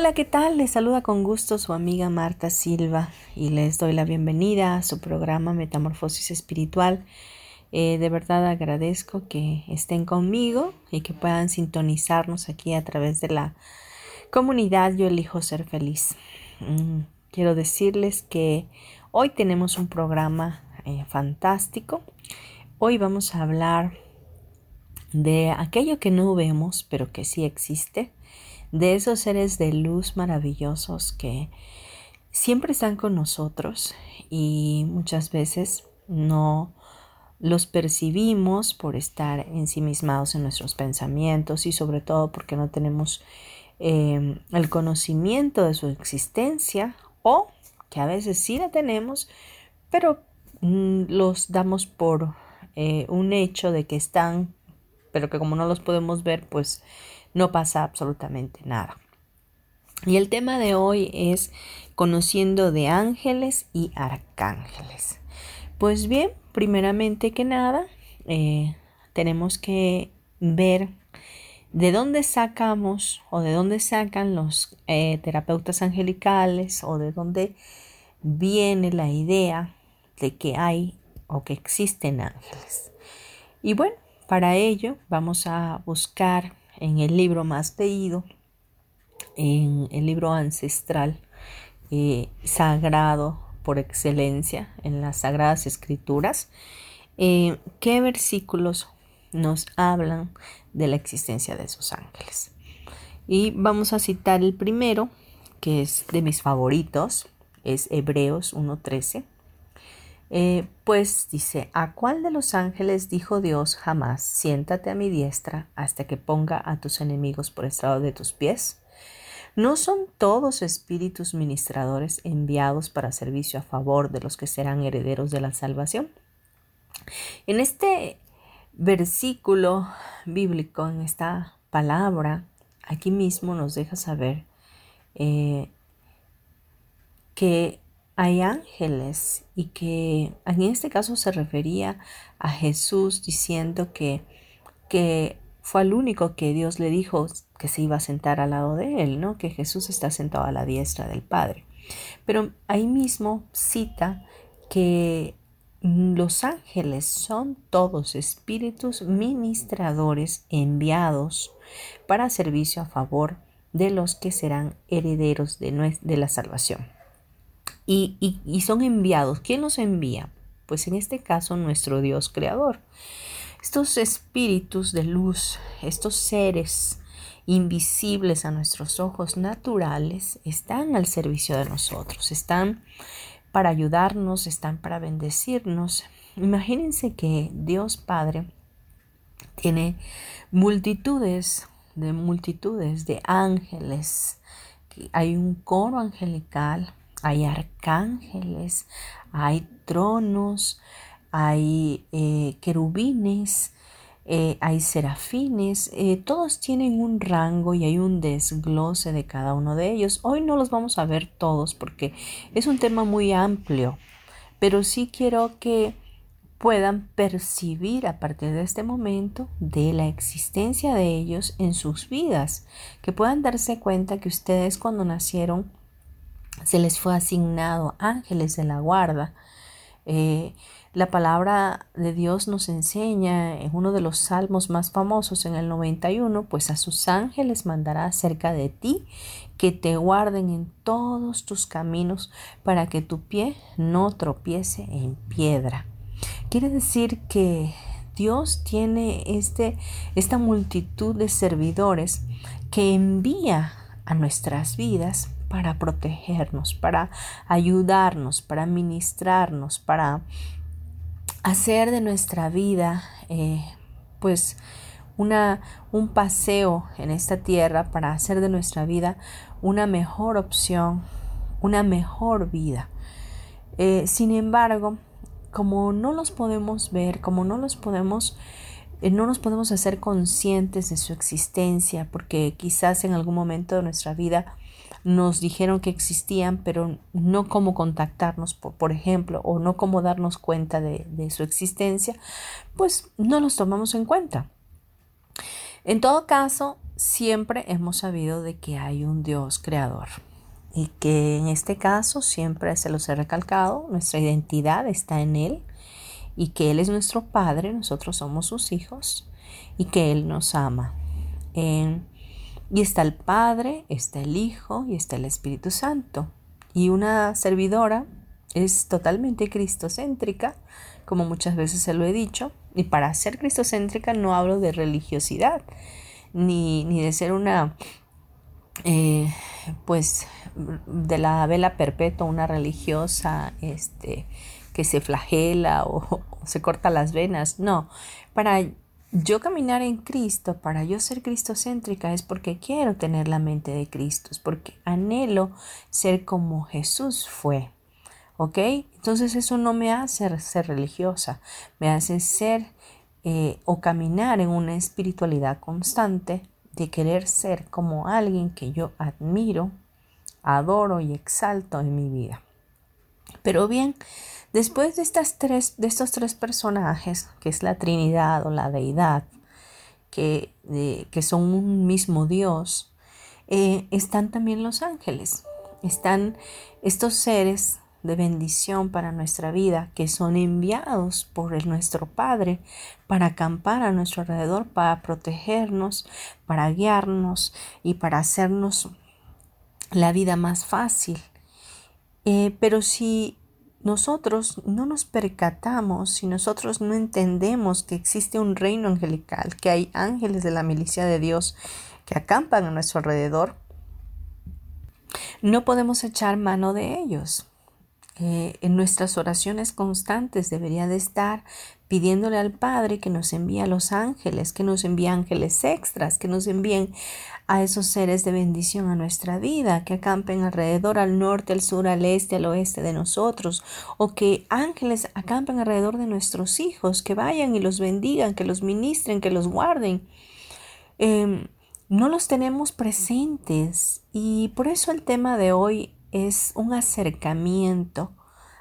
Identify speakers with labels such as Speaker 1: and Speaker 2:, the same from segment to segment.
Speaker 1: Hola, ¿qué tal? Les saluda con gusto su amiga Marta Silva y les doy la bienvenida a su programa Metamorfosis Espiritual. Eh, de verdad agradezco que estén conmigo y que puedan sintonizarnos aquí a través de la comunidad Yo elijo ser feliz. Mm, quiero decirles que hoy tenemos un programa eh, fantástico. Hoy vamos a hablar de aquello que no vemos, pero que sí existe de esos seres de luz maravillosos que siempre están con nosotros y muchas veces no los percibimos por estar ensimismados en nuestros pensamientos y sobre todo porque no tenemos em, el conocimiento de su existencia o que a veces sí la tenemos, pero mm, los damos por eh, un hecho de que están, pero que como no los podemos ver, pues no pasa absolutamente nada. Y el tema de hoy es conociendo de ángeles y arcángeles. Pues bien, primeramente que nada, eh, tenemos que ver de dónde sacamos o de dónde sacan los eh, terapeutas angelicales o de dónde viene la idea de que hay o que existen ángeles. Y bueno, para ello vamos a buscar en el libro más leído, en el libro ancestral, eh, sagrado por excelencia, en las sagradas escrituras, eh, qué versículos nos hablan de la existencia de esos ángeles. Y vamos a citar el primero, que es de mis favoritos, es Hebreos 1.13 eh, pues dice, ¿a cuál de los ángeles dijo Dios jamás, siéntate a mi diestra hasta que ponga a tus enemigos por estrado de tus pies? ¿No son todos espíritus ministradores enviados para servicio a favor de los que serán herederos de la salvación? En este versículo bíblico, en esta palabra, aquí mismo nos deja saber eh, que hay ángeles y que en este caso se refería a Jesús diciendo que, que fue el único que Dios le dijo que se iba a sentar al lado de él, ¿no? Que Jesús está sentado a la diestra del Padre. Pero ahí mismo cita que los ángeles son todos espíritus ministradores enviados para servicio a favor de los que serán herederos de, de la salvación y, son enviados. ¿Quién los envía? Pues en este caso nuestro Dios creador. Estos espíritus de luz, estos seres invisibles a nuestros ojos naturales, están al servicio de nosotros, están para ayudarnos, están para bendecirnos. Imagínense que Dios Padre tiene multitudes de multitudes de ángeles. Hay un coro angelical hay arcángeles, hay tronos, hay eh, querubines, eh, hay serafines, eh, todos tienen un rango y hay un desglose de cada uno de ellos. Hoy no los vamos a ver todos porque es un tema muy amplio, pero sí quiero que puedan percibir a partir de este momento de la existencia de ellos en sus vidas, que puedan darse cuenta que ustedes cuando nacieron se les fue asignado ángeles de la guarda. Eh, la palabra de Dios nos enseña en uno de los salmos más famosos, en el 91, pues a sus ángeles mandará cerca de ti que te guarden en todos tus caminos para que tu pie no tropiece en piedra. Quiere decir que Dios tiene este, esta multitud de servidores que envía a nuestras vidas para protegernos, para ayudarnos, para ministrarnos, para hacer de nuestra vida eh, pues una, un paseo en esta tierra para hacer de nuestra vida una mejor opción, una mejor vida. Eh, sin embargo, como no los podemos ver, como no los podemos, eh, no nos podemos hacer conscientes de su existencia, porque quizás en algún momento de nuestra vida nos dijeron que existían, pero no cómo contactarnos, por, ejemplo, o no cómo darnos cuenta de, de su existencia, pues no los tomamos en cuenta. En todo caso, siempre hemos sabido de que hay un Dios creador y que en este caso siempre se los he recalcado, nuestra identidad está en Él y que Él es nuestro Padre, nosotros somos sus hijos y que Él nos ama. Y está el Padre, está el Hijo y está el Espíritu Santo. Y una servidora es totalmente cristocéntrica, como muchas veces se lo he dicho, y para ser cristocéntrica no hablo de religiosidad, ni, ni de ser una eh, pues de la vela perpetua, una religiosa este, que se flagela o, se corta las venas. No, para yo caminar en Cristo, para yo ser cristocéntrica, es porque quiero tener la mente de Cristo, es porque anhelo ser como Jesús fue. ¿Ok? Entonces eso no me hace ser religiosa, me hace ser eh, o caminar en una espiritualidad constante de querer ser como alguien que yo admiro, adoro y exalto en mi vida. Pero bien, después de, estas tres, de estos tres personajes, que es la Trinidad o la Deidad, que, que son un mismo Dios, eh, están también los ángeles. Están estos seres de bendición para nuestra vida que son enviados por el, nuestro Padre para acampar a nuestro alrededor, para protegernos, para guiarnos y para hacernos la vida más fácil. Eh, pero si nosotros no nos percatamos, si nosotros no entendemos que existe un reino angelical, que hay ángeles de la milicia de Dios que acampan a nuestro alrededor, no podemos echar mano de ellos. Eh, en nuestras oraciones constantes debería de estar pidiéndole al Padre que nos envíe a los ángeles, que nos envíe ángeles extras, que nos envíen a esos seres de bendición a nuestra vida, que acampen alrededor al norte, al sur, al este, al oeste de nosotros, o que ángeles acampen alrededor de nuestros hijos, que vayan y los bendigan, que los ministren, que los guarden. Em, no los tenemos presentes y por eso el tema de hoy es un acercamiento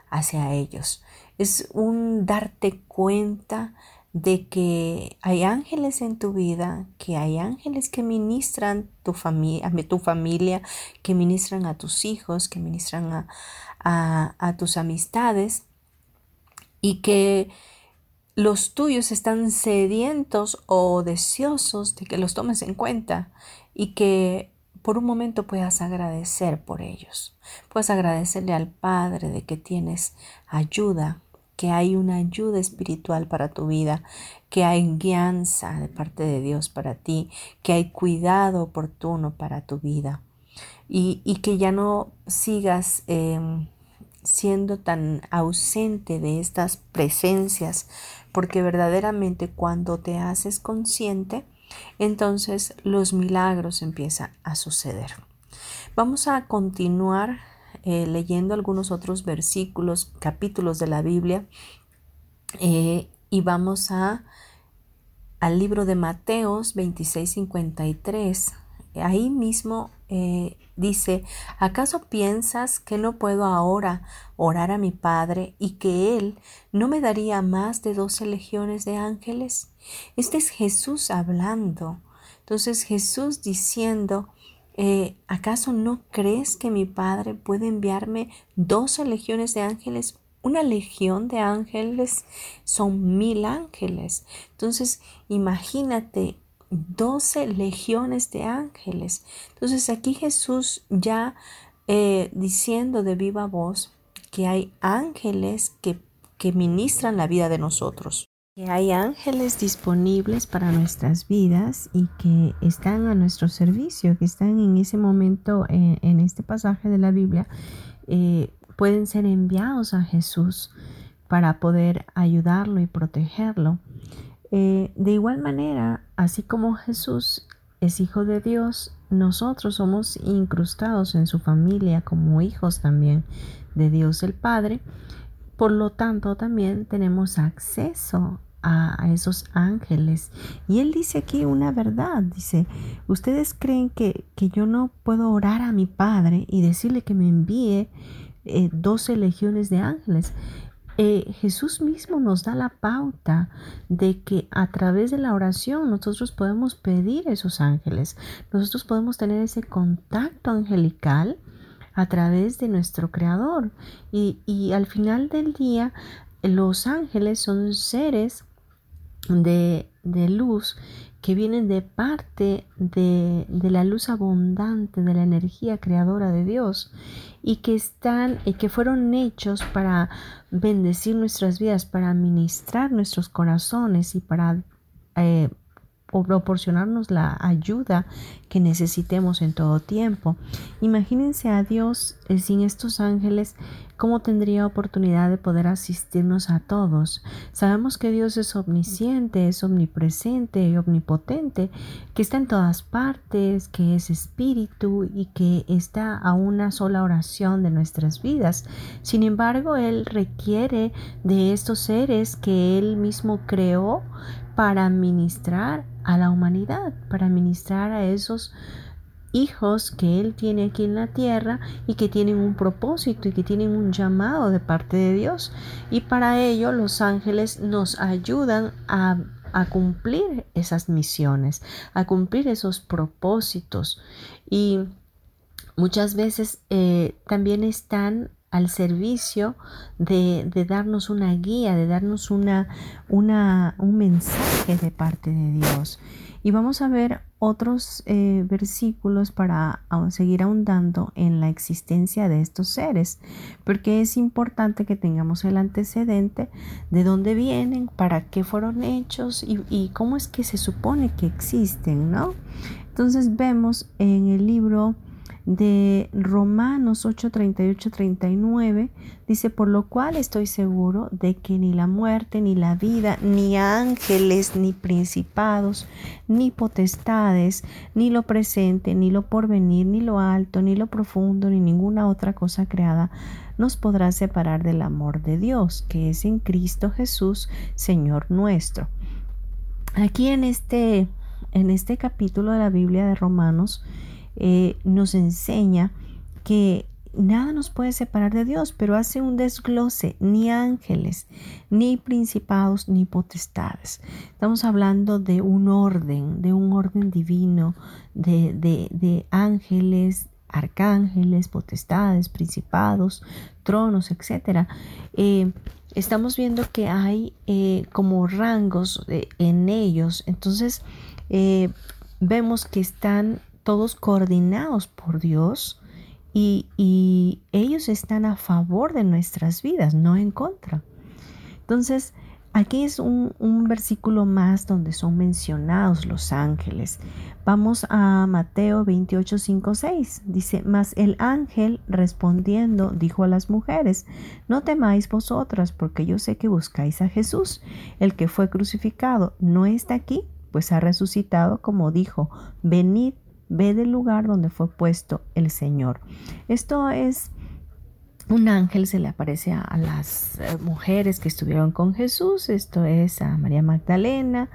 Speaker 1: hacia ellos, es un darte cuenta de que hay ángeles en tu vida, que hay ángeles que ministran tu a tu familia, que ministran a tus hijos, que ministran a, a tus amistades y que los tuyos están sedientos o deseosos de que los tomes en cuenta y que por un momento puedas agradecer por ellos. Puedes agradecerle al Padre de que tienes ayuda, que hay una ayuda espiritual para tu vida, que hay guianza de parte de Dios para ti, que hay cuidado oportuno para tu vida y, que ya no sigas em, siendo tan ausente de estas presencias, porque verdaderamente cuando te haces consciente, entonces los milagros empiezan a suceder. Vamos a continuar eh, leyendo algunos otros versículos, capítulos de la Biblia eh, y vamos a al libro de Mateos 26:53. Ahí mismo eh, dice, ¿acaso piensas que no puedo ahora orar a mi Padre y que Él no me daría más de doce legiones de ángeles? Este es Jesús hablando. Entonces Jesús diciendo, eh, ¿acaso no crees que mi Padre puede enviarme doce legiones de ángeles? Una legión de ángeles son mil ángeles. Entonces, imagínate 12 legiones de ángeles. Entonces aquí Jesús ya eh, diciendo de viva voz que hay ángeles que, que ministran la vida de nosotros que hay ángeles disponibles para nuestras vidas y que están a nuestro servicio, que están en ese momento eh, en, este pasaje de la Biblia, eh, pueden ser enviados a Jesús para poder ayudarlo y protegerlo. Eh, de igual manera, así como Jesús es hijo de Dios, nosotros somos incrustados en su familia como hijos también de Dios el Padre. Por lo tanto, también tenemos acceso a, esos ángeles. Y él dice aquí una verdad, dice, ustedes creen que, que yo no puedo orar a mi Padre y decirle que me envíe eh, doce legiones de ángeles. Eh, Jesús mismo nos da la pauta de que a través de la oración nosotros podemos pedir esos ángeles, nosotros podemos tener ese contacto angelical a través de nuestro Creador. Y, y al final del día, los ángeles son seres de, luz que vienen de parte de, de, la luz abundante, de la energía creadora de Dios y que están y que fueron hechos para bendecir nuestras vidas, para ministrar nuestros corazones y para eh, proporcionarnos la ayuda que necesitemos en todo tiempo. Imagínense a Dios eh, sin estos ángeles, ¿cómo tendría oportunidad de poder asistirnos a todos? Sabemos que Dios es omnisciente, es omnipresente y omnipotente, que está en todas partes, que es espíritu y que está a una sola oración de nuestras vidas. Sin embargo, Él requiere de estos seres que Él mismo creó para ministrar a la humanidad, para ministrar a esos hijos que Él tiene aquí en la tierra y que tienen un propósito y que tienen un llamado de parte de Dios. Y para ello los ángeles nos ayudan a, cumplir esas misiones, a cumplir esos propósitos. Y muchas veces eh, también están al servicio de, darnos una guía, de darnos una, una, un mensaje de parte de Dios. Y vamos a ver otros eh, versículos para seguir ahondando en la existencia de estos seres, porque es importante que tengamos el antecedente de dónde vienen, para qué fueron hechos y, y cómo es que se supone que existen, ¿no? Entonces vemos en el libro de Romanos 8, 38, 39, dice, por lo cual estoy seguro de que ni la muerte, ni la vida, ni ángeles, ni principados, ni potestades, ni lo presente, ni lo porvenir, ni lo alto, ni lo profundo, ni ninguna otra cosa creada, nos podrá separar del amor de Dios, que es en Cristo Jesús, Señor nuestro. Aquí en este, en este capítulo de la Biblia de Romanos, eh, nos enseña que nada nos puede separar de Dios, pero hace un desglose, ni ángeles, ni principados, ni potestades. Estamos hablando de un orden, de un orden divino, de, de, ángeles, arcángeles, potestades, principados, tronos, etc. Eh, estamos viendo que hay eh, como rangos en ellos, entonces vemos que están todos coordinados por Dios y, ellos están a favor de nuestras vidas, no en contra. Entonces, aquí es un, versículo más donde son mencionados los ángeles. Vamos a Mateo 28, 5, 6. Dice, mas el ángel respondiendo dijo a las mujeres, no temáis vosotras, porque yo sé que buscáis a Jesús, el que fue crucificado, no está aquí, pues ha resucitado como dijo, venid ve del lugar donde fue puesto el Señor. Esto es un ángel se le aparece a, las eh, mujeres que estuvieron con Jesús, esto es a María Magdalena,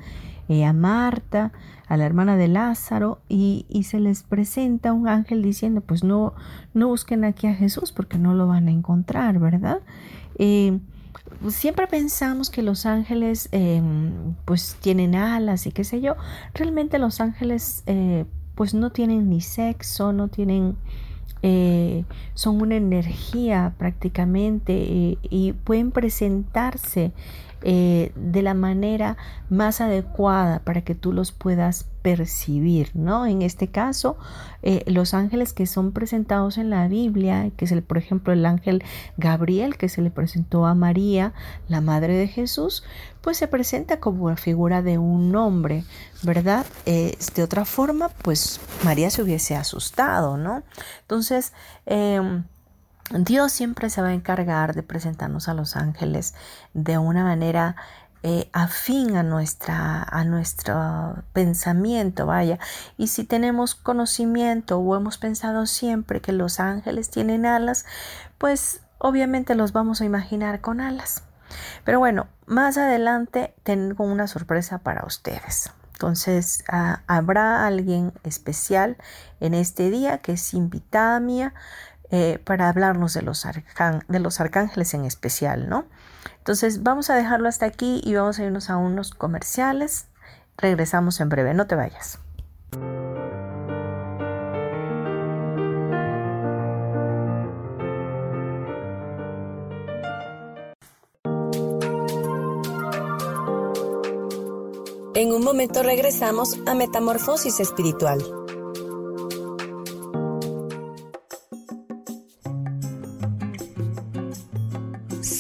Speaker 1: eh, a Marta, a la hermana de Lázaro, y, se les presenta un ángel diciendo, pues no, no busquen aquí a Jesús porque no lo van a encontrar, ¿verdad? Eh, siempre pensamos que los ángeles pues tienen alas y qué sé yo, realmente los ángeles pues no tienen ni sexo, no tienen, eh, son una energía prácticamente eh, y pueden presentarse eh, de la manera más adecuada para que tú los puedas percibir, ¿no? En este caso, eh, los ángeles que son presentados en la Biblia, que es el, por ejemplo, el ángel Gabriel que se le presentó a María, la madre de Jesús, pues se presenta como la figura de un hombre, ¿verdad? Eh, de otra forma, pues María se hubiese asustado, ¿no? Entonces, em, Dios siempre se va a encargar de presentarnos a los ángeles de una manera eh, afín a, nuestra, a nuestro pensamiento, vaya. Y si tenemos conocimiento o hemos pensado siempre que los ángeles tienen alas, pues obviamente los vamos a imaginar con alas. Pero bueno, más adelante tengo una sorpresa para ustedes. Entonces, ah, habrá alguien especial en este día que es invitada mía eh, para hablarnos de los, de los arcángeles en especial, ¿no? Entonces vamos a dejarlo hasta aquí y vamos a irnos a unos comerciales. Regresamos en breve, no te vayas.
Speaker 2: En un momento regresamos a Metamorfosis Espiritual.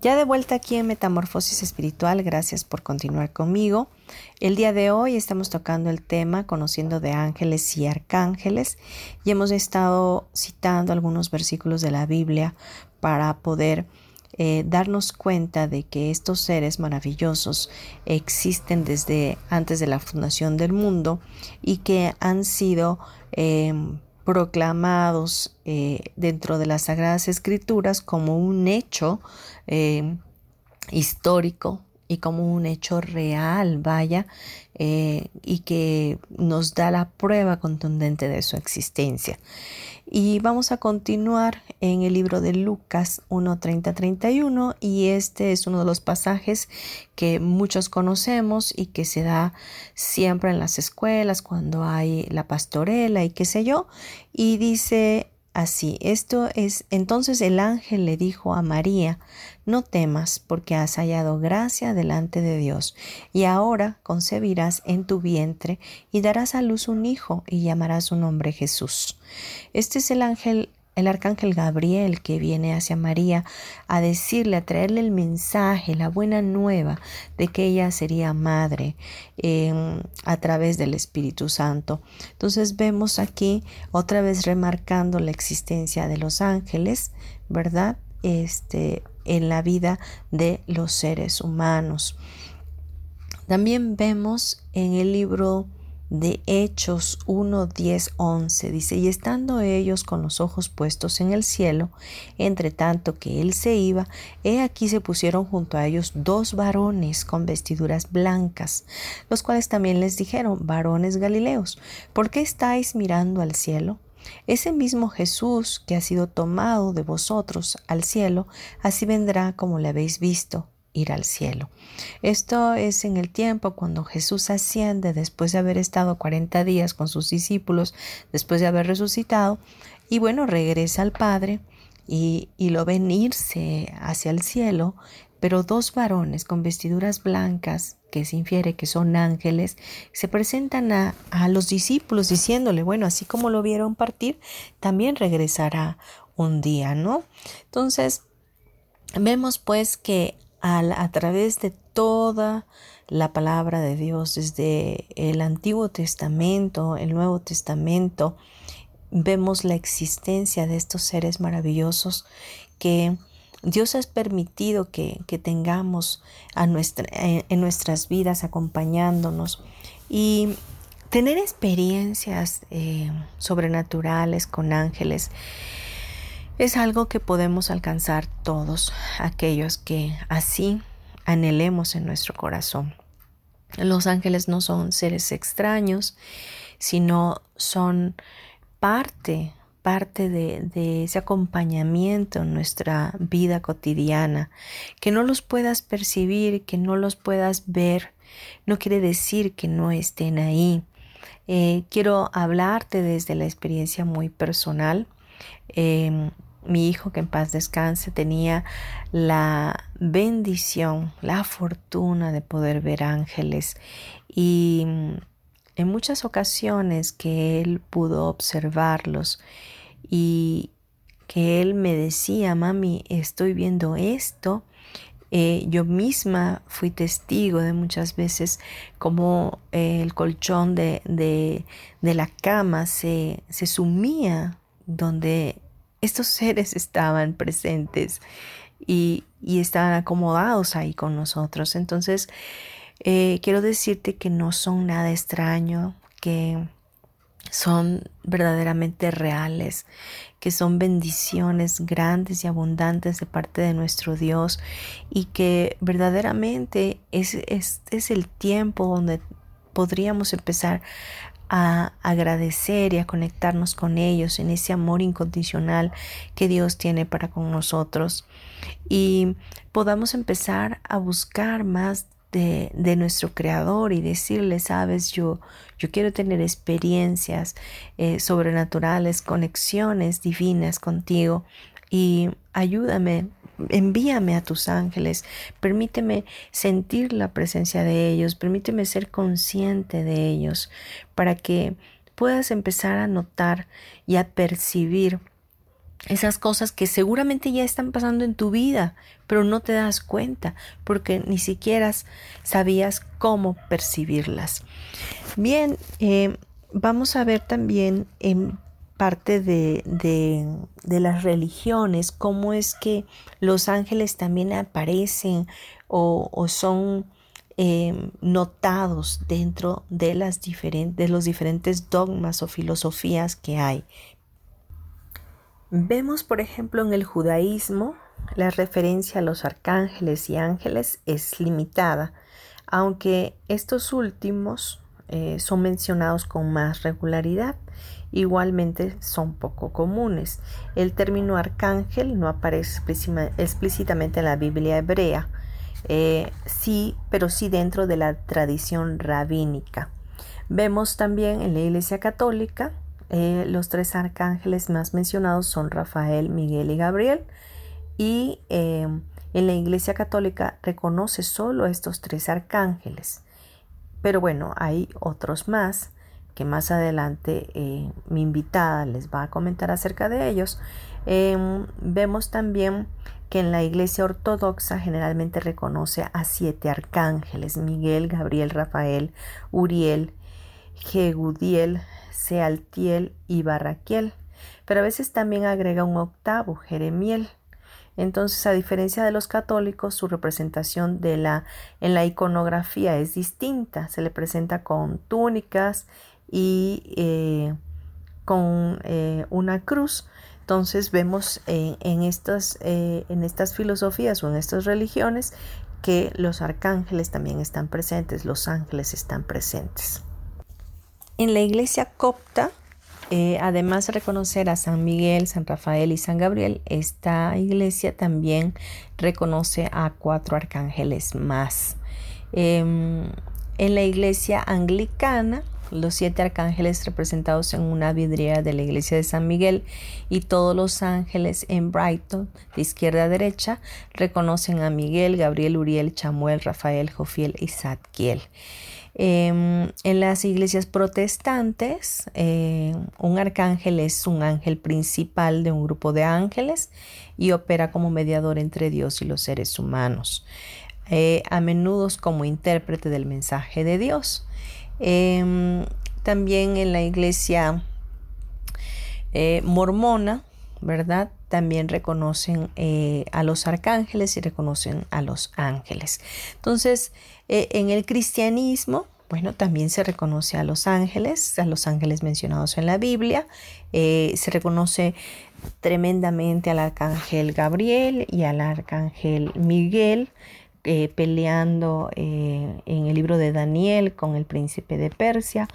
Speaker 1: Ya de vuelta aquí en Metamorfosis Espiritual, gracias por continuar conmigo. El día de hoy estamos tocando el tema conociendo de ángeles y arcángeles y hemos estado citando algunos versículos de la Biblia para poder eh, darnos cuenta de que estos seres maravillosos existen desde antes de la fundación del mundo y que han sido em, proclamados eh, dentro de las Sagradas Escrituras como un hecho eh, histórico y como un hecho real, vaya, eh, y que nos da la prueba contundente de su existencia. Y vamos a continuar en el libro de Lucas 1.30-31 y este es uno de los pasajes que muchos conocemos y que se da siempre en las escuelas cuando hay la pastorela y qué sé yo. Y dice así, esto es, entonces el ángel le dijo a María, no temas porque has hallado gracia delante de Dios, y ahora concebirás en tu vientre y darás a luz un hijo y llamarás su nombre Jesús. Este es el ángel el arcángel Gabriel que viene hacia María a decirle, a traerle el mensaje, la buena nueva de que ella sería madre em, a través del Espíritu Santo. Entonces vemos aquí otra vez remarcando la existencia de los ángeles, ¿verdad? Este, en la vida de los seres humanos. También vemos en el libro de Hechos 1, 10, 11. Dice, y estando ellos con los ojos puestos en el cielo, entre tanto que él se iba, he aquí se pusieron junto a ellos dos varones con vestiduras blancas, los cuales también les dijeron, varones galileos, ¿por qué estáis mirando al cielo? Ese mismo Jesús que ha sido tomado de vosotros al cielo, así vendrá como le habéis visto ir al cielo. Esto es en el tiempo cuando Jesús asciende después de haber estado 40 días con sus discípulos, después de haber resucitado, y bueno, regresa al Padre y, y lo ven irse hacia el cielo, pero dos varones con vestiduras blancas, que se infiere que son ángeles, se presentan a, a los discípulos diciéndole, bueno, así como lo vieron partir, también regresará un día, ¿no? Entonces, vemos pues que a través de toda la palabra de Dios, desde el Antiguo Testamento, el Nuevo Testamento, vemos la existencia de estos seres maravillosos que Dios ha permitido que, tengamos a nuestra, en, nuestras vidas acompañándonos. Y tener experiencias eh, sobrenaturales con ángeles es algo que podemos alcanzar todos aquellos que así anhelemos en nuestro corazón. Los ángeles no son seres extraños, sino son parte, parte de, ese acompañamiento en nuestra vida cotidiana. Que no los puedas percibir, que no los puedas ver, no quiere decir que no estén ahí. Eh, quiero hablarte desde la experiencia muy personal. Em, mi hijo, que en paz descanse, tenía la bendición, la fortuna de poder ver ángeles. Y mm, en muchas ocasiones que él pudo observarlos y que él me decía, mami, estoy viendo esto, eh, yo misma fui testigo de muchas veces como eh, el colchón de, de, de la cama se, se, sumía donde estos seres estaban presentes y, estaban acomodados ahí con nosotros. Entonces, eh, quiero decirte que no son nada extraño, que son verdaderamente reales, que son bendiciones grandes y abundantes de parte de nuestro Dios y que verdaderamente es, es, es el tiempo donde podríamos empezar a agradecer y a conectarnos con ellos en ese amor incondicional que Dios tiene para con nosotros. Y podamos empezar a buscar más de, nuestro creador y decirle, sabes, yo, yo quiero tener experiencias eh, sobrenaturales, conexiones divinas contigo y ayúdame envíame a tus ángeles, permíteme sentir la presencia de ellos, permíteme ser consciente de ellos, para que puedas empezar a notar y a percibir esas cosas que seguramente ya están pasando en tu vida, pero no te das cuenta porque ni siquiera sabías cómo percibirlas. Bien, eh, vamos a ver también en parte de, de, las religiones, cómo es que los ángeles también aparecen o, son eh, notados dentro de, las de los diferentes dogmas o filosofías que hay. Vemos, por ejemplo, en el judaísmo, la referencia a los arcángeles y ángeles es limitada, aunque estos últimos eh, son mencionados con más regularidad igualmente son poco comunes. El término arcángel no aparece explícitamente en la Biblia hebrea, eh, sí, pero sí dentro de la tradición rabínica. Vemos también en la Iglesia Católica eh, los tres arcángeles más mencionados son Rafael, Miguel y Gabriel, y eh, en la Iglesia Católica reconoce solo estos tres arcángeles. Pero bueno, hay otros más que más adelante eh, mi invitada les va a comentar acerca de ellos, em, vemos también que en la iglesia ortodoxa generalmente reconoce a siete arcángeles, Miguel, Gabriel, Rafael, Uriel, Jegudiel, Sealtiel y Barraquiel, pero a veces también agrega un octavo, Jeremiel. Entonces, a diferencia de los católicos, su representación de la, en la iconografía es distinta. Se le presenta con túnicas y eh, con eh, una cruz. Entonces vemos en, estas, eh, en estas filosofías o en estas religiones que los arcángeles también están presentes, los ángeles están presentes. En la iglesia copta, eh, además de reconocer a San Miguel, San Rafael y San Gabriel, esta iglesia también reconoce a cuatro arcángeles más. Em, en la iglesia anglicana, los siete arcángeles representados en una vidriera de la iglesia de San Miguel y todos los ángeles en Brighton, de izquierda a derecha, reconocen a Miguel, Gabriel, Uriel, Chamuel, Rafael, Jofiel y Zadkiel. Em, en las iglesias protestantes, eh, un arcángel es un ángel principal de un grupo de ángeles y opera como mediador entre Dios y los seres humanos, eh, a menudo como intérprete del mensaje de Dios. Em, también en la iglesia eh, mormona, ¿verdad? También reconocen eh, a los arcángeles y reconocen a los ángeles. Entonces, eh, en el cristianismo, bueno, también se reconoce a los ángeles, a los ángeles mencionados en la Biblia. se reconoce tremendamente al arcángel Gabriel y al arcángel Miguel. Eh, peleando eh, en el libro de Daniel con el príncipe de Persia.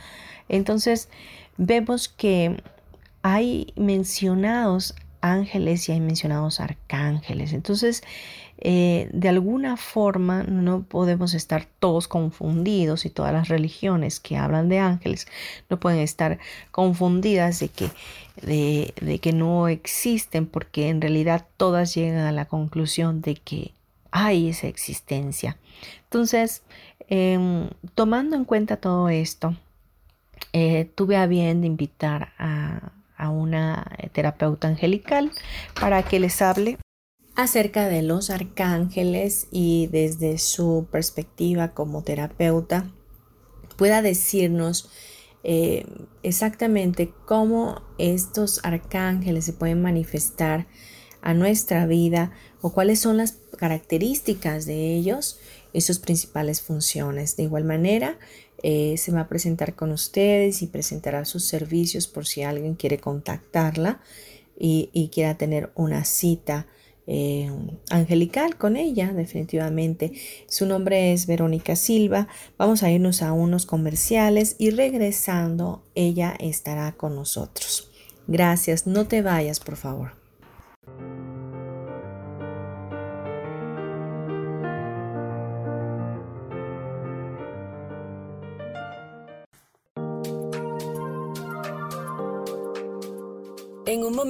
Speaker 1: Entonces vemos que hay mencionados ángeles y hay mencionados arcángeles. Entonces, eh, de alguna forma no podemos estar todos confundidos y todas las religiones que hablan de ángeles no pueden estar confundidas de que, de que no existen porque en realidad todas llegan a la conclusión de que hay esa existencia. Entonces, em, tomando en cuenta todo esto, eh, tuve a bien de invitar a, a una terapeuta angelical para que les hable acerca de los arcángeles y desde su perspectiva como terapeuta pueda decirnos eh, exactamente cómo estos arcángeles se pueden manifestar a nuestra vida o cuáles son las características de ellos y sus principales funciones. De igual manera, eh, se va a presentar con ustedes y presentará sus servicios por si alguien quiere contactarla y, quiera tener una cita eh, angelical con ella, definitivamente. Su nombre es Verónica Silva. Vamos a irnos a unos comerciales y regresando, ella estará con nosotros. Gracias, no te vayas, por favor.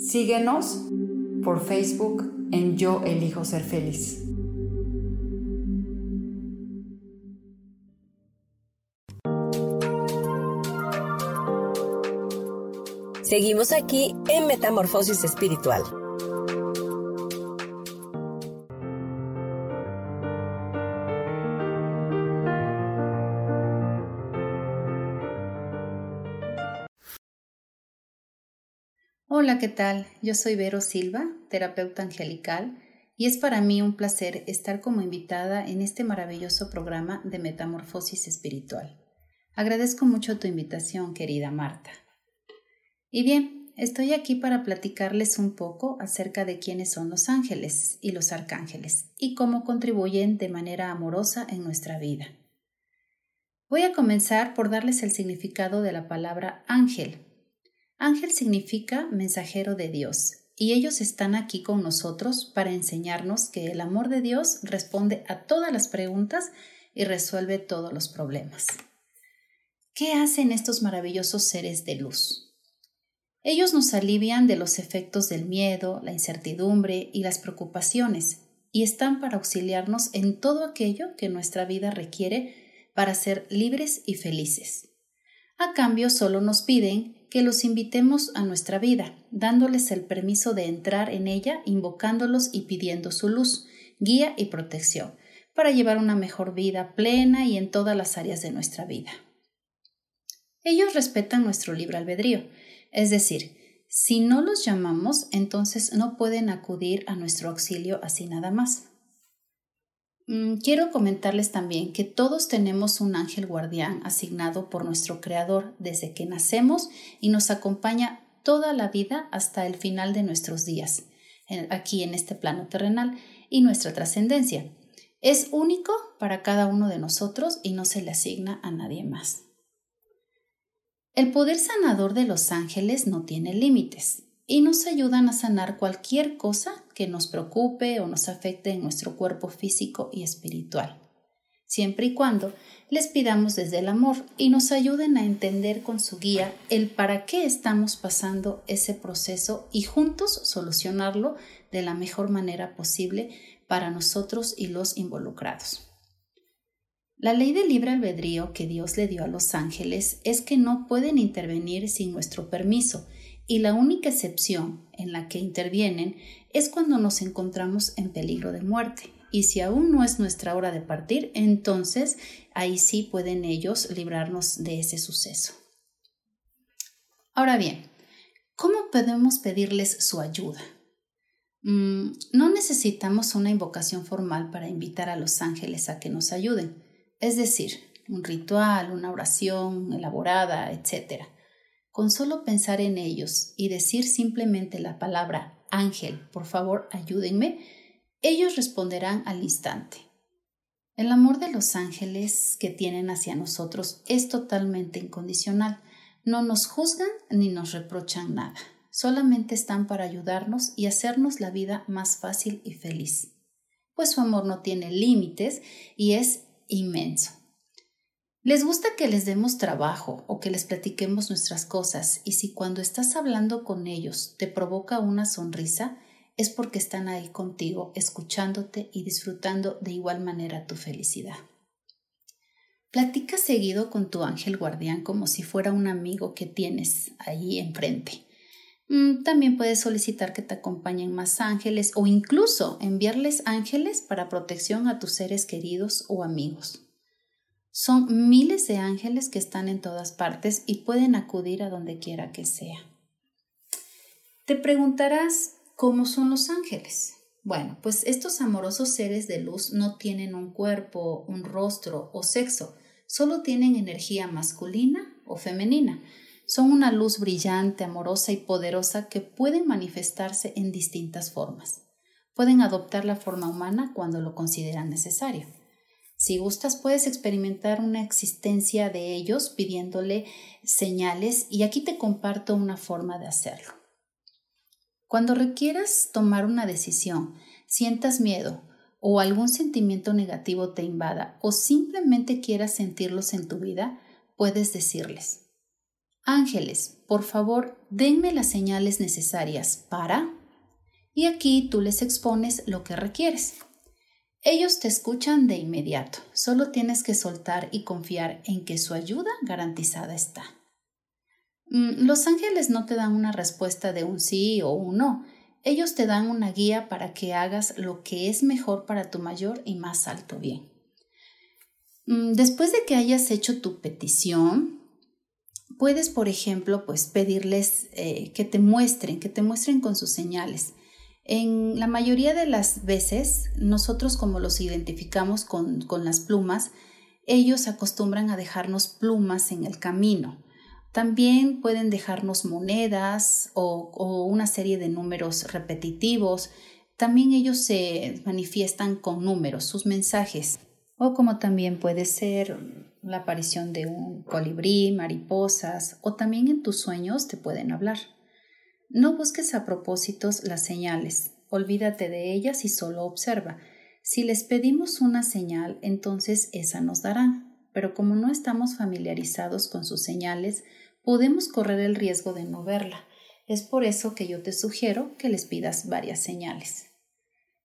Speaker 3: Síguenos por Facebook en Yo Elijo Ser Feliz.
Speaker 4: Seguimos aquí en Metamorfosis Espiritual.
Speaker 5: Hola, ¿qué tal? Yo soy Vero Silva, terapeuta angelical, y es para mí un placer estar como invitada en este maravilloso programa de Metamorfosis Espiritual. Agradezco mucho tu invitación, querida Marta. Y bien, estoy aquí para platicarles un poco acerca de quiénes son los ángeles y los arcángeles y cómo contribuyen de manera amorosa en nuestra vida. Voy a comenzar por darles el significado de la palabra ángel. Ángel significa mensajero de Dios y ellos están aquí con nosotros para enseñarnos que el amor de Dios responde a todas las preguntas y resuelve todos los problemas. ¿Qué hacen estos maravillosos seres de luz? Ellos nos alivian de los efectos del miedo, la incertidumbre y las preocupaciones, y están para auxiliarnos en todo aquello que nuestra vida requiere para ser libres y felices. A cambio, solo nos piden que los invitemos a nuestra vida, dándoles el permiso de entrar en ella, invocándolos y pidiendo su luz, guía y protección, para llevar una mejor vida plena y en todas las áreas de nuestra vida. Ellos respetan nuestro libre albedrío, es decir, si no los llamamos, entonces no pueden acudir a nuestro auxilio así nada más. Mm, quiero comentarles también que todos tenemos un ángel guardián asignado por nuestro Creador desde que nacemos y nos acompaña toda la vida hasta el final de nuestros días, aquí en este plano terrenal, y nuestra trascendencia. Es único para cada uno de nosotros y no se le asigna a nadie más. El poder sanador de los ángeles no tiene límites y nos ayudan a sanar cualquier cosa que nos preocupe o nos afecte en nuestro cuerpo físico y espiritual, siempre y cuando les pidamos desde el amor y nos ayuden a entender con su guía el para qué estamos pasando ese proceso y juntos solucionarlo de la mejor manera posible para nosotros y los involucrados. La ley del libre albedrío que Dios le dio a los ángeles es que no pueden intervenir sin nuestro permiso y la única excepción en la que intervienen es cuando nos encontramos en peligro de muerte. Y si aún no es nuestra hora de partir, entonces ahí sí pueden ellos librarnos de ese suceso. Ahora bien, ¿cómo podemos pedirles su ayuda? Mm, no necesitamos una invocación formal para invitar a los ángeles a que nos ayuden es decir, un ritual, una oración elaborada, etc. Con solo pensar en ellos y decir simplemente la palabra ángel, por favor, ayúdenme, ellos responderán al instante. El amor de los ángeles que tienen hacia nosotros es totalmente incondicional. No nos juzgan ni nos reprochan nada. Solamente están para ayudarnos y hacernos la vida más fácil y feliz. Pues su amor no tiene límites y es inmenso. Les gusta que les demos trabajo o que les platiquemos nuestras cosas y si cuando estás hablando con ellos te provoca una sonrisa, es porque están ahí contigo, escuchándote y disfrutando de igual manera tu felicidad. Platica seguido con tu ángel guardián como si fuera un amigo que tienes ahí enfrente. Mm, también puedes solicitar que te acompañen más ángeles o incluso enviarles ángeles para protección a tus seres queridos o amigos. Son miles de ángeles que están en todas partes y pueden acudir a donde quiera que sea. Te preguntarás, ¿cómo son los ángeles? Bueno, pues estos amorosos seres de luz no tienen un cuerpo, un rostro o sexo, solo tienen energía masculina o femenina son una luz brillante, amorosa y poderosa que pueden manifestarse en distintas formas. Pueden adoptar la forma humana cuando lo consideran necesario. Si gustas, puedes experimentar una existencia de ellos pidiéndole señales y aquí te comparto una forma de hacerlo. Cuando requieras tomar una decisión, sientas miedo o algún sentimiento negativo te invada o simplemente quieras sentirlos en tu vida, puedes decirles, Ángeles, por favor, denme las señales necesarias para... Y aquí tú les expones lo que requieres. Ellos te escuchan de inmediato, solo tienes que soltar y confiar en que su ayuda garantizada está. Mm, los ángeles no te dan una respuesta de un sí o un no. Ellos te dan una guía para que hagas lo que es mejor para tu mayor y más alto bien. Mm, después de que hayas hecho tu petición, puedes, por ejemplo, pues pedirles eh, que te muestren, que te muestren con sus señales. En la mayoría de las veces, nosotros como los identificamos con, con las plumas, ellos acostumbran a dejarnos plumas en el camino. También pueden dejarnos monedas o, una serie de números repetitivos. También ellos se manifiestan con números, sus mensajes. O como también puede ser la aparición de un colibrí, mariposas, o también en tus sueños te pueden hablar. No busques a propósitos las señales, olvídate de ellas y solo observa. Si les pedimos una señal, entonces esa nos darán, pero como no estamos familiarizados con sus señales, podemos correr el riesgo de no verla. Es por eso que yo te sugiero que les pidas varias señales.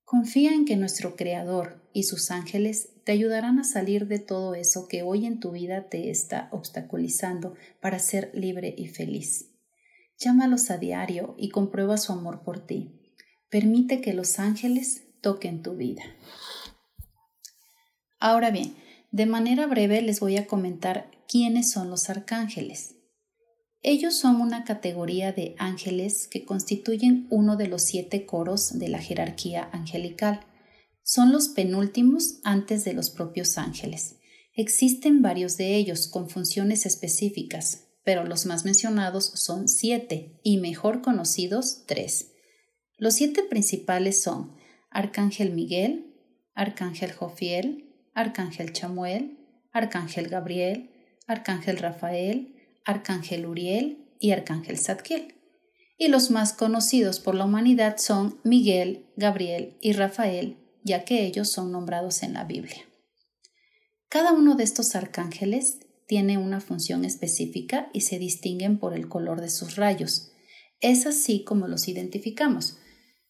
Speaker 5: Confía en que nuestro Creador y sus ángeles te ayudarán a salir de todo eso que hoy en tu vida te está obstaculizando para ser libre y feliz. Llámalos a diario y comprueba su amor por ti. Permite que los ángeles toquen tu vida. Ahora bien, de manera breve les voy a comentar quiénes son los arcángeles. Ellos son una categoría de ángeles que constituyen uno de los siete coros de la jerarquía angelical. Son los penúltimos antes de los propios ángeles. Existen varios de ellos con funciones específicas, pero los más mencionados son siete y mejor conocidos tres. Los siete principales son Arcángel Miguel, Arcángel Jofiel, Arcángel Chamuel, Arcángel Gabriel, Arcángel Rafael, Arcángel Uriel y Arcángel Zadkiel. Y los más conocidos por la humanidad son Miguel, Gabriel y Rafael, ya que ellos son nombrados en la Biblia. Cada uno de estos arcángeles tiene una función específica y se distinguen por el color de sus rayos. Es así como los identificamos.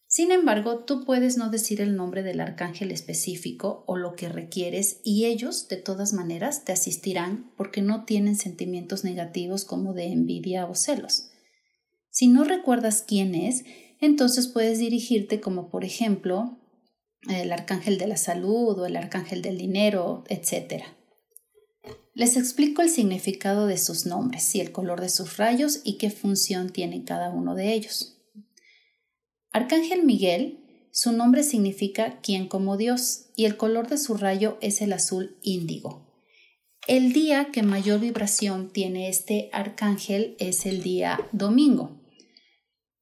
Speaker 5: Sin embargo, tú puedes no decir el nombre del arcángel específico o lo que requieres y ellos, de todas maneras, te asistirán porque no tienen sentimientos negativos como de envidia o celos. Si no recuerdas quién es, entonces puedes dirigirte como por ejemplo el arcángel de la salud o el arcángel del dinero, etc. Les explico el significado de sus nombres y el color de sus rayos y qué función tiene cada uno de ellos. Arcángel Miguel, su nombre significa quien como Dios y el color de su rayo es el azul índigo. El día que mayor vibración tiene este arcángel es el día domingo.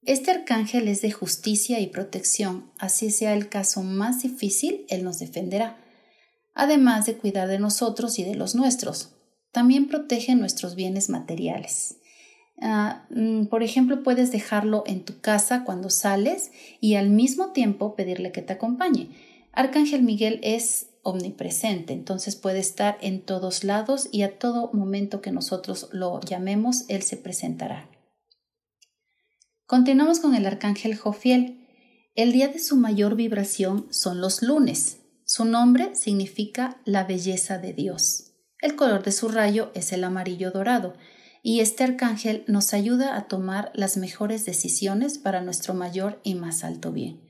Speaker 5: Este arcángel es de justicia y protección, así sea el caso más difícil, él nos defenderá, además de cuidar de nosotros y de los nuestros. También protege nuestros bienes materiales. Ah, mm, por ejemplo, puedes dejarlo en tu casa cuando sales y al mismo tiempo pedirle que te acompañe. Arcángel Miguel es omnipresente, entonces puede estar en todos lados y a todo momento que nosotros lo llamemos, Él se presentará. Continuamos con el Arcángel Jofiel. El día de su mayor vibración son los lunes. Su nombre significa la belleza de Dios. El color de su rayo es el amarillo dorado y este arcángel nos ayuda a tomar las mejores decisiones para nuestro mayor y más alto bien.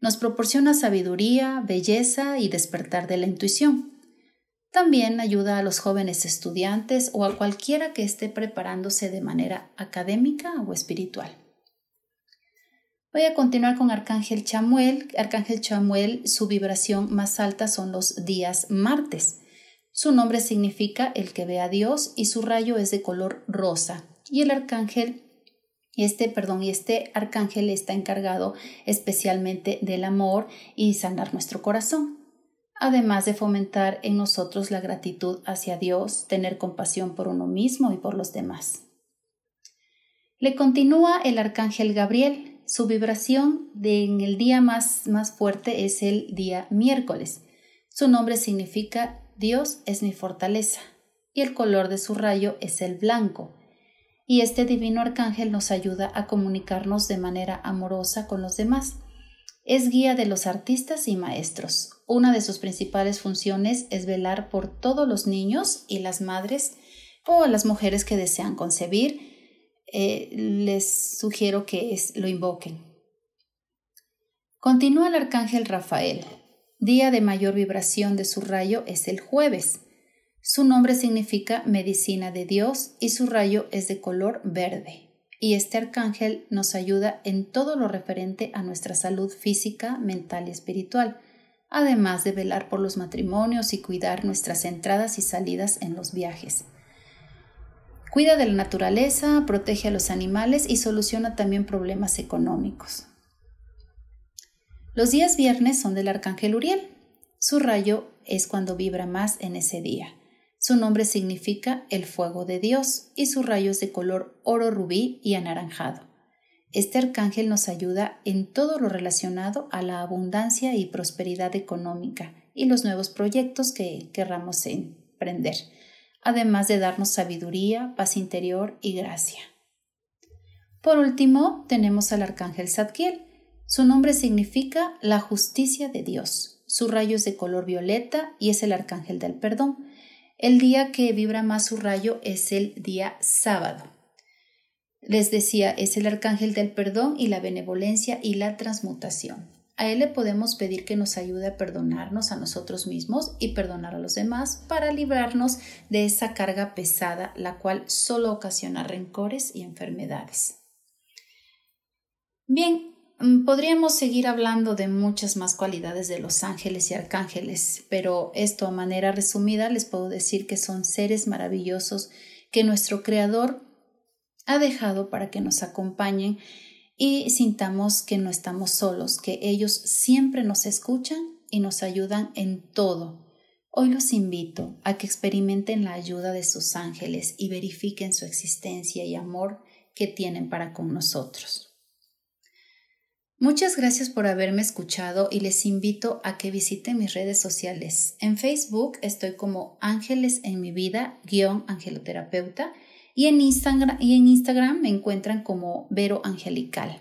Speaker 5: Nos proporciona sabiduría, belleza y despertar de la intuición. También ayuda a los jóvenes estudiantes o a cualquiera que esté preparándose de manera académica o espiritual. Voy a continuar con Arcángel Chamuel. Arcángel Chamuel, su vibración más alta son los días martes. Su nombre significa el que ve a Dios y su rayo es de color rosa. Y el arcángel este, perdón, y este arcángel está encargado especialmente del amor y sanar nuestro corazón, además de fomentar en nosotros la gratitud hacia Dios, tener compasión por uno mismo y por los demás. Le continúa el arcángel Gabriel. Su vibración en el día más, más fuerte es el día miércoles. Su nombre significa Dios es mi fortaleza, y el color de su rayo es el blanco. Y este divino arcángel nos ayuda a comunicarnos de manera amorosa con los demás. Es guía de los artistas y maestros. Una de sus principales funciones es velar por todos los niños y las madres o las mujeres que desean concebir. Eh, les sugiero que lo invoquen. Continúa el arcángel Rafael. Día de mayor vibración de su rayo es el jueves. Su nombre significa medicina de Dios y su rayo es de color verde. Y este arcángel nos ayuda en todo lo referente a nuestra salud física, mental y espiritual, además de velar por los matrimonios y cuidar nuestras entradas y salidas en los viajes. Cuida de la naturaleza, protege a los animales y soluciona también problemas económicos. Los días viernes son del arcángel Uriel. Su rayo es cuando vibra más en ese día. Su nombre significa el fuego de Dios y su rayo es de color oro rubí y anaranjado. Este arcángel nos ayuda en todo lo relacionado a la abundancia y prosperidad económica y los nuevos proyectos que querramos emprender además de darnos sabiduría, paz interior y gracia. Por último, tenemos al arcángel Zadkiel. Su nombre significa la justicia de Dios. Su rayo es de color violeta y es el arcángel del perdón. El día que vibra más su rayo es el día sábado. Les decía, es el arcángel del perdón y la benevolencia y la transmutación. A Él le podemos pedir que nos ayude a perdonarnos a nosotros mismos y perdonar a los demás para librarnos de esa carga pesada, la cual solo ocasiona rencores y enfermedades. Bien, mm, podríamos seguir hablando de muchas más cualidades de los ángeles y arcángeles, pero esto a manera resumida les puedo decir que son seres maravillosos que nuestro Creador ha dejado para que nos acompañen y sintamos que no estamos solos, que ellos siempre nos escuchan y nos ayudan en todo. Hoy los invito a que experimenten la ayuda de sus ángeles y verifiquen su existencia y amor que tienen para con nosotros. Muchas gracias por haberme escuchado y les invito a que visiten mis redes sociales. En Facebook estoy como Ángeles en mi vida, guion angeloterapeuta, y en Instagram, me encuentran como Vero Angelical.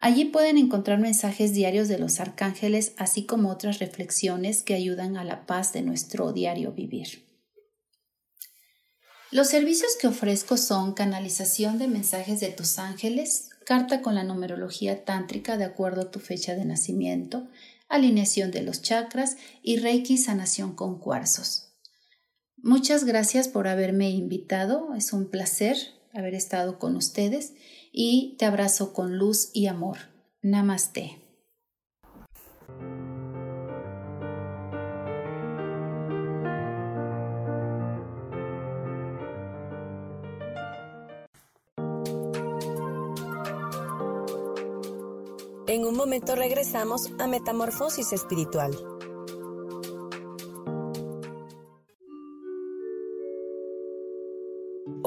Speaker 5: Allí pueden encontrar mensajes diarios de los arcángeles, así como otras reflexiones que ayudan a la paz de nuestro diario vivir. Los servicios que ofrezco son canalización de mensajes de tus ángeles, carta con la numerología tántrica de acuerdo a tu fecha de nacimiento, alineación de los chakras y reiki sanación con cuarzos. Muchas gracias por haberme invitado. Es un placer haber estado con ustedes y te abrazo con luz y amor. Namaste.
Speaker 4: En un momento regresamos a Metamorfosis Espiritual.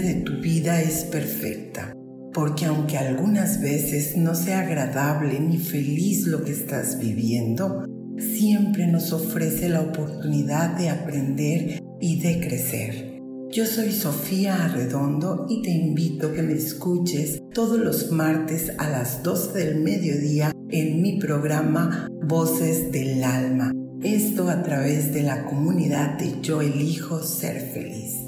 Speaker 6: De tu vida es perfecta, porque aunque algunas veces no sea agradable ni feliz lo que estás viviendo, siempre nos ofrece la oportunidad de aprender y de crecer. Yo soy Sofía Arredondo y te invito a que me escuches todos los martes a las 12 del mediodía en mi programa Voces del Alma. Esto a través de la comunidad de Yo elijo ser feliz.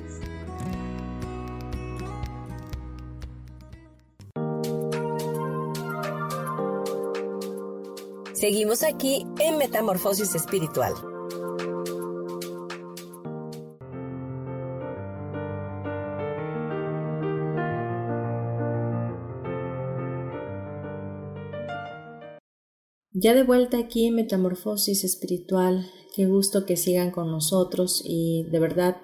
Speaker 4: Seguimos aquí en Metamorfosis Espiritual.
Speaker 1: Ya de vuelta aquí en Metamorfosis Espiritual, qué gusto que sigan con nosotros y de verdad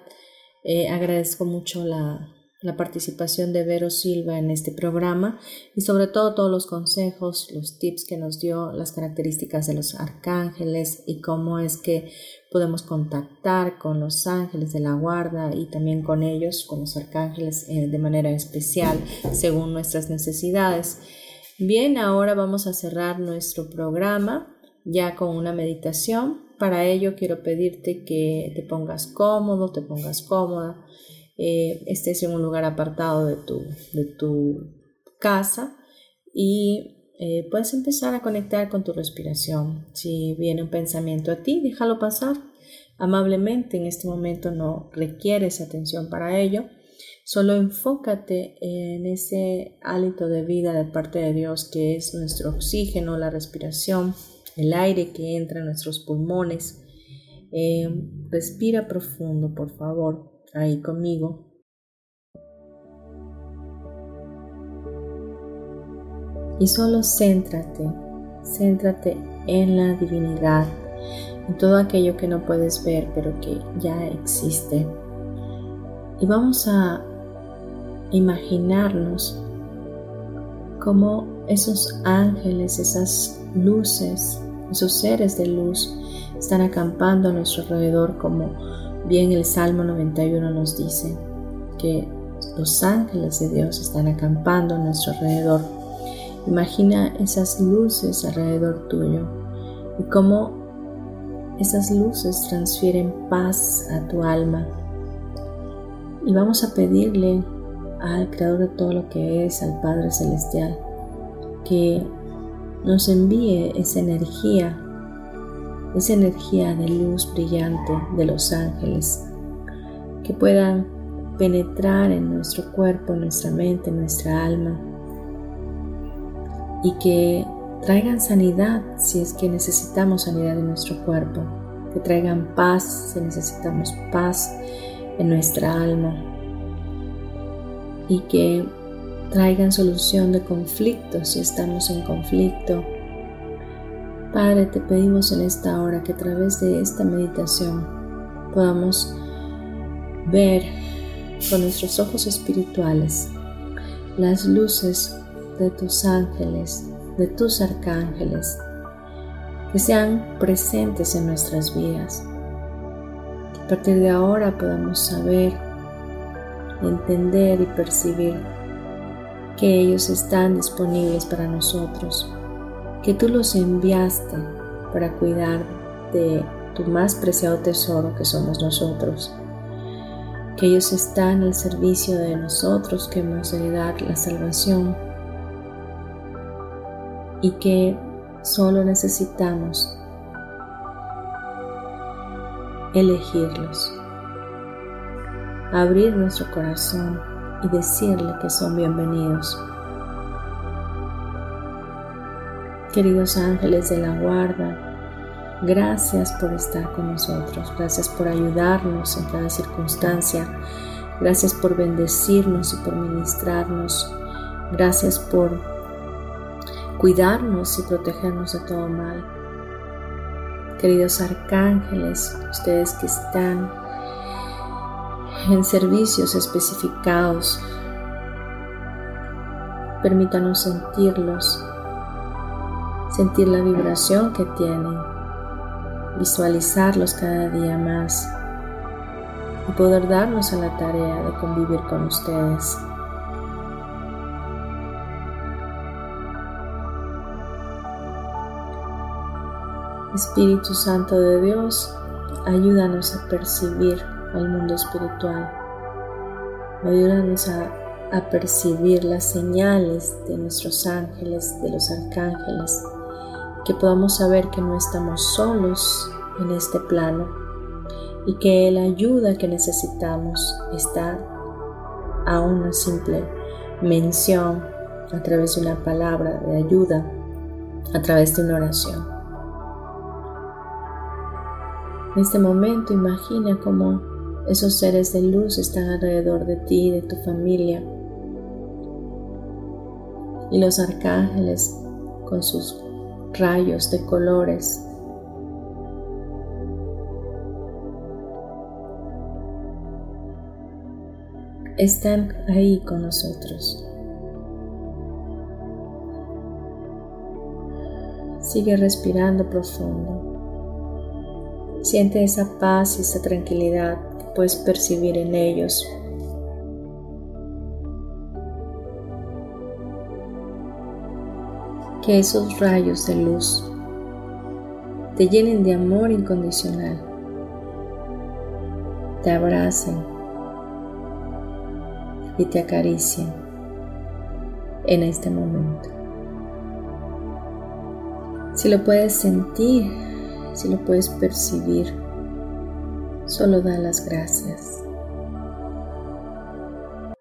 Speaker 1: eh, agradezco mucho la, la participación de Vero Silva en este programa y sobre todo todos los consejos, los tips que nos dio, las características de los arcángeles y cómo es que podemos contactar con los ángeles de la guarda y también con ellos, con los arcángeles eh, de manera especial según nuestras necesidades. Bien, ahora vamos a cerrar nuestro programa ya con una meditación. Para ello quiero pedirte que te pongas cómodo, te pongas cómoda eh, estés en un lugar apartado de tu, de tu casa y eh, puedes empezar a conectar con tu respiración. Si viene un pensamiento a ti, déjalo pasar amablemente. En este momento no requieres atención para ello. Solo enfócate en ese hálito de vida de parte de Dios que es nuestro oxígeno, la respiración, el aire que entra en nuestros pulmones. Eh, respira profundo, por favor ahí conmigo. Y solo céntrate, céntrate en la divinidad, en todo aquello que no puedes ver, pero que ya existe. Y vamos a imaginarnos cómo esos ángeles, esas luces, esos seres de luz están acampando a nuestro alrededor como Bien el Salmo 91 nos dice que los ángeles de Dios están acampando a nuestro alrededor. Imagina esas luces alrededor tuyo y cómo esas luces transfieren paz a tu alma. Y vamos a pedirle al Creador de todo lo que es, al Padre Celestial, que nos envíe esa energía esa energía de luz brillante de los ángeles que puedan penetrar en nuestro cuerpo, nuestra mente, nuestra alma y que traigan sanidad si es que necesitamos sanidad en nuestro cuerpo, que traigan paz si necesitamos paz en nuestra alma y que traigan solución de conflictos si estamos en conflicto Padre, te pedimos en esta hora que a través de esta meditación podamos ver con nuestros ojos espirituales las luces de tus ángeles, de tus arcángeles, que sean presentes en nuestras vidas. A partir de ahora podamos saber, entender y percibir que ellos están disponibles para nosotros que tú los enviaste para cuidar de tu más preciado tesoro que somos nosotros, que ellos están al servicio de nosotros que hemos de la salvación. Y que solo necesitamos elegirlos, abrir nuestro corazón y decirle que son bienvenidos. Queridos ángeles de la guarda, gracias por estar con nosotros, gracias por ayudarnos en cada circunstancia, gracias por bendecirnos y por ministrarnos, gracias por cuidarnos y protegernos de todo mal. Queridos arcángeles, ustedes que están en servicios especificados, permítanos sentirlos sentir la vibración que tienen, visualizarlos cada día más y poder darnos a la tarea de convivir con ustedes. Espíritu Santo de Dios, ayúdanos a percibir al mundo espiritual. Ayúdanos a, a percibir las señales de nuestros ángeles, de los arcángeles, que podamos saber que no estamos solos en este plano y que la ayuda que necesitamos está a una simple mención a través de una palabra de ayuda, a través de una oración. En este momento imagina cómo esos seres de luz están alrededor de ti, de tu familia, y los arcángeles con sus rayos de colores. Están ahí con nosotros. Sigue respirando profundo. Siente esa paz y esa tranquilidad que puedes percibir en ellos. Que esos rayos de luz te llenen de amor incondicional, te abracen y te acaricien en este momento. Si lo puedes sentir, si lo puedes percibir, solo da las gracias.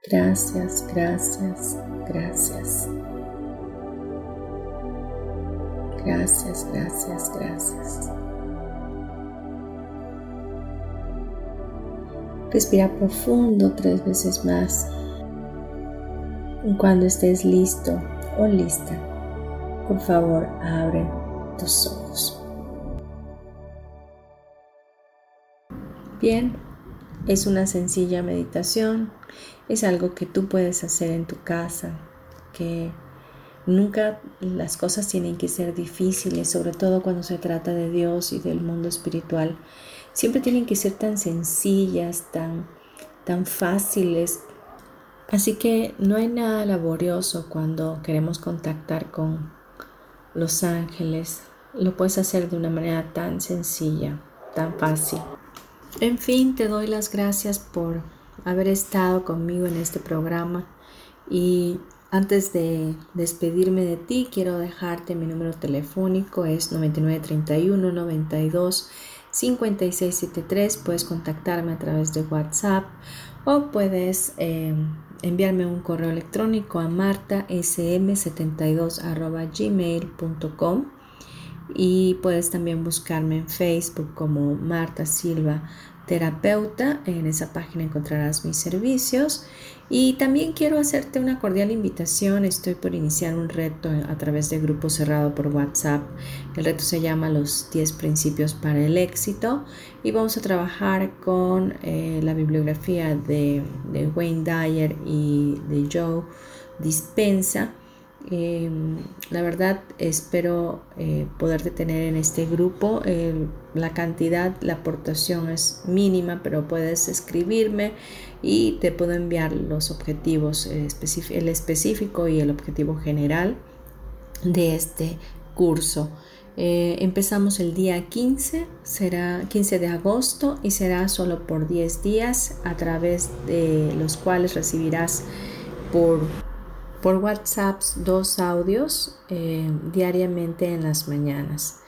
Speaker 1: Gracias, gracias, gracias. Gracias, gracias, gracias. Respira profundo tres veces más. Cuando estés listo o lista, por favor abre tus ojos. Bien, es una sencilla meditación, es algo que tú puedes hacer en tu casa, que nunca las cosas tienen que ser difíciles, sobre todo cuando se trata de Dios y del mundo espiritual. Siempre tienen que ser tan sencillas, tan, tan fáciles. Así que no hay nada laborioso cuando queremos contactar con los ángeles. Lo puedes hacer de una manera tan sencilla, tan fácil. En fin, te doy las gracias por haber estado conmigo en este programa y antes de despedirme de ti, quiero dejarte mi número telefónico, es 9931 92 5673. Puedes contactarme a través de WhatsApp o puedes eh, enviarme un correo electrónico a martasm72 gmail.com y puedes también buscarme en Facebook como Marta Silva Terapeuta. En esa página encontrarás mis servicios. Y también quiero hacerte una cordial invitación. Estoy por iniciar un reto a través de grupo cerrado por WhatsApp. El reto se llama Los 10 Principios para el Éxito. Y vamos a trabajar con eh, la bibliografía de, de Wayne Dyer y de Joe Dispensa Em, la verdad espero eh, poderte tener en este grupo. la cantidad, la aportación es mínima, pero puedes escribirme y te puedo enviar los objetivos, eh, el específico y el objetivo general de este curso. Eh, empezamos el día 15, será 15 de agosto y será solo por 10 días a través de los cuales recibirás por por WhatsApp dos audios eh, diariamente en las mañanas.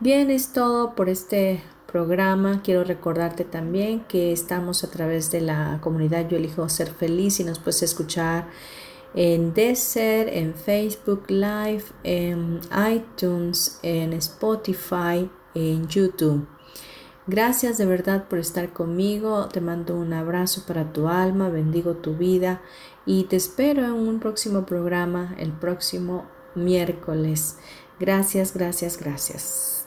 Speaker 1: Bien, es todo por este programa. Quiero recordarte también que estamos a través de la comunidad Yo elijo ser feliz y nos puedes escuchar en Desert, en Facebook Live, en iTunes, en Spotify, en YouTube. Gracias de verdad por estar conmigo. Te mando un abrazo para tu alma, bendigo tu vida y te espero en un próximo programa el próximo miércoles. Gracias, gracias, gracias.